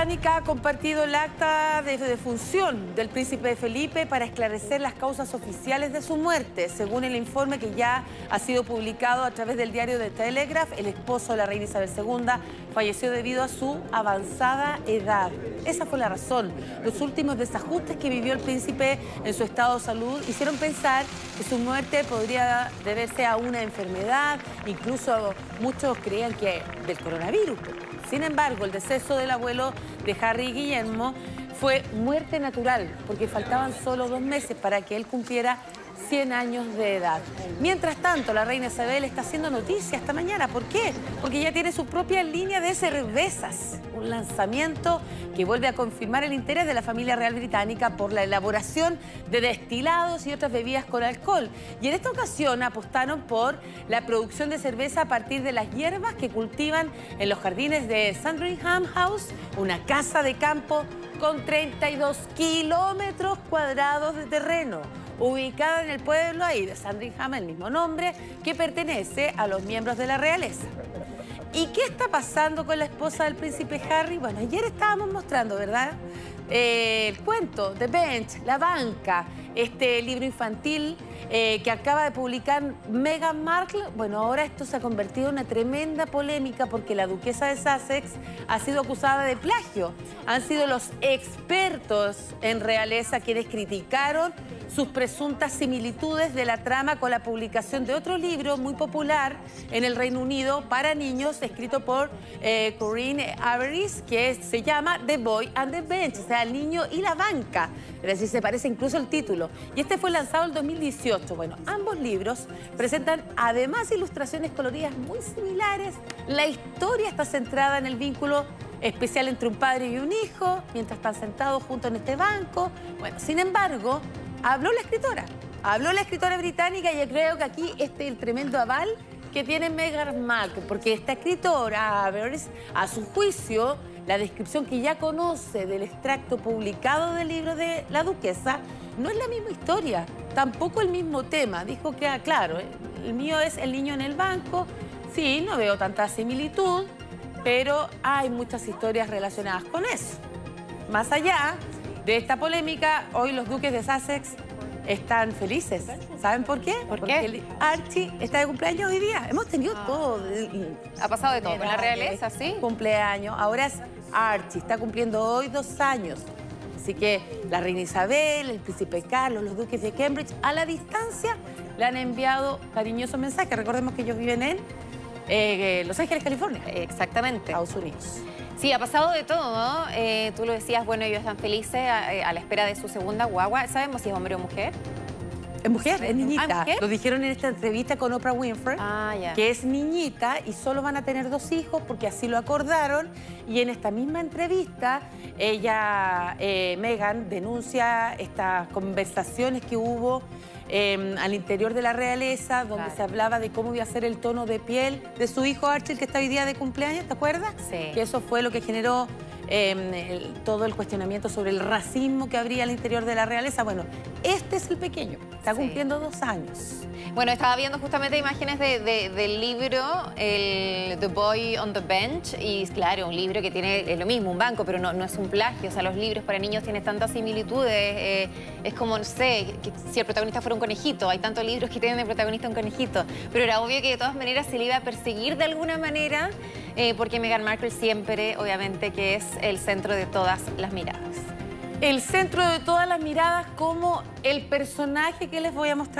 Británica ha compartido el acta de defunción del príncipe Felipe para esclarecer las causas oficiales de su muerte. Según el informe que ya ha sido publicado a través del diario The Telegraph, el esposo de la reina Isabel II falleció debido a su avanzada edad. Esa fue la razón. Los últimos desajustes que vivió el príncipe en su estado de salud hicieron pensar que su muerte podría deberse a una enfermedad, incluso muchos creían que del coronavirus. Sin embargo, el deceso del abuelo de Harry Guillermo fue muerte natural, porque faltaban solo dos meses para que él cumpliera 100 años de edad. Mientras tanto, la reina Isabel está haciendo noticia esta mañana. ¿Por qué? Porque ya tiene su propia línea de cervezas. Un lanzamiento que vuelve a confirmar el interés de la familia real británica por la elaboración de destilados y otras bebidas con alcohol. Y en esta ocasión apostaron por la producción de cerveza a partir de las hierbas que cultivan en los jardines de Sandringham House, una casa de campo con 32 kilómetros cuadrados de terreno ubicada en el pueblo ahí de Sandringham, el mismo nombre, que pertenece a los miembros de la realeza. ¿Y qué está pasando con la esposa del príncipe Harry? Bueno, ayer estábamos mostrando, ¿verdad? Eh, el cuento, The Bench, La Banca, este libro infantil eh, que acaba de publicar Meghan Markle. Bueno, ahora esto se ha convertido en una tremenda polémica porque la duquesa de Sussex ha sido acusada de plagio. Han sido los expertos en realeza quienes criticaron sus presuntas similitudes de la trama con la publicación de otro libro muy popular en el Reino Unido para niños, escrito por eh, Corinne Averis, que se llama The Boy and the Bench, o sea, el niño y la banca. Es decir, se parece incluso el título. Y este fue lanzado en 2018. Bueno, ambos libros presentan además ilustraciones coloridas muy similares. La historia está centrada en el vínculo especial entre un padre y un hijo, mientras están sentados juntos en este banco. Bueno, sin embargo, habló la escritora. Habló la escritora británica y creo que aquí este es el tremendo aval que tiene Meghan Markle, porque esta escritora, a su juicio, la descripción que ya conoce del extracto publicado del libro de la duquesa no es la misma historia, tampoco el mismo tema. Dijo que, ah, claro, el mío es el niño en el banco, sí, no veo tanta similitud, pero hay muchas historias relacionadas con eso. Más allá de esta polémica, hoy los duques de Sussex están felices. ¿Saben por qué? Porque Archie está de cumpleaños hoy día. Hemos tenido ah. todo. Ha pasado de todo con la realeza, ¿sí? Cumpleaños. Ahora es Archie, está cumpliendo hoy dos años. Así que la reina Isabel, el príncipe Carlos, los duques de Cambridge, a la distancia le han enviado cariñosos mensajes. Recordemos que ellos viven en eh, Los Ángeles, California. Exactamente. Estados Unidos. Sí, ha pasado de todo. Eh, tú lo decías, bueno, ellos están felices a, eh, a, la espera de su segunda guagua. ¿Sabemos si es hombre o mujer? Es mujer, es niñita. Ah, lo dijeron en esta entrevista con Oprah Winfrey, ah, que es niñita y solo van a tener dos hijos porque así lo acordaron. Y en esta misma entrevista, ella, eh, Megan, denuncia estas conversaciones que hubo em, al interior de la realeza, donde se hablaba de cómo iba a ser el tono de piel de su hijo Archie, que está hoy día de cumpleaños, ¿te acuerdas? Sí. Que eso fue lo que generó Em, todo el cuestionamiento sobre el racismo que habría al interior de la realeza. Bueno, este es el pequeño, está cumpliendo dos años. Bueno, estaba viendo justamente imágenes del libro, el The Boy on the Bench, y claro, un libro que tiene lo mismo, un banco, pero no, es un plagio. O sea, los libros para niños tienen tantas similitudes. Eh, es como, no sé, si el protagonista fuera un conejito. Hay tantos libros que tienen de protagonista un conejito. Pero era obvio que de todas maneras se le iba a perseguir de alguna manera, eh, porque Meghan Markle siempre, obviamente, que es el centro de todas las miradas. El centro de todas las miradas como el personaje que les voy a mostrar.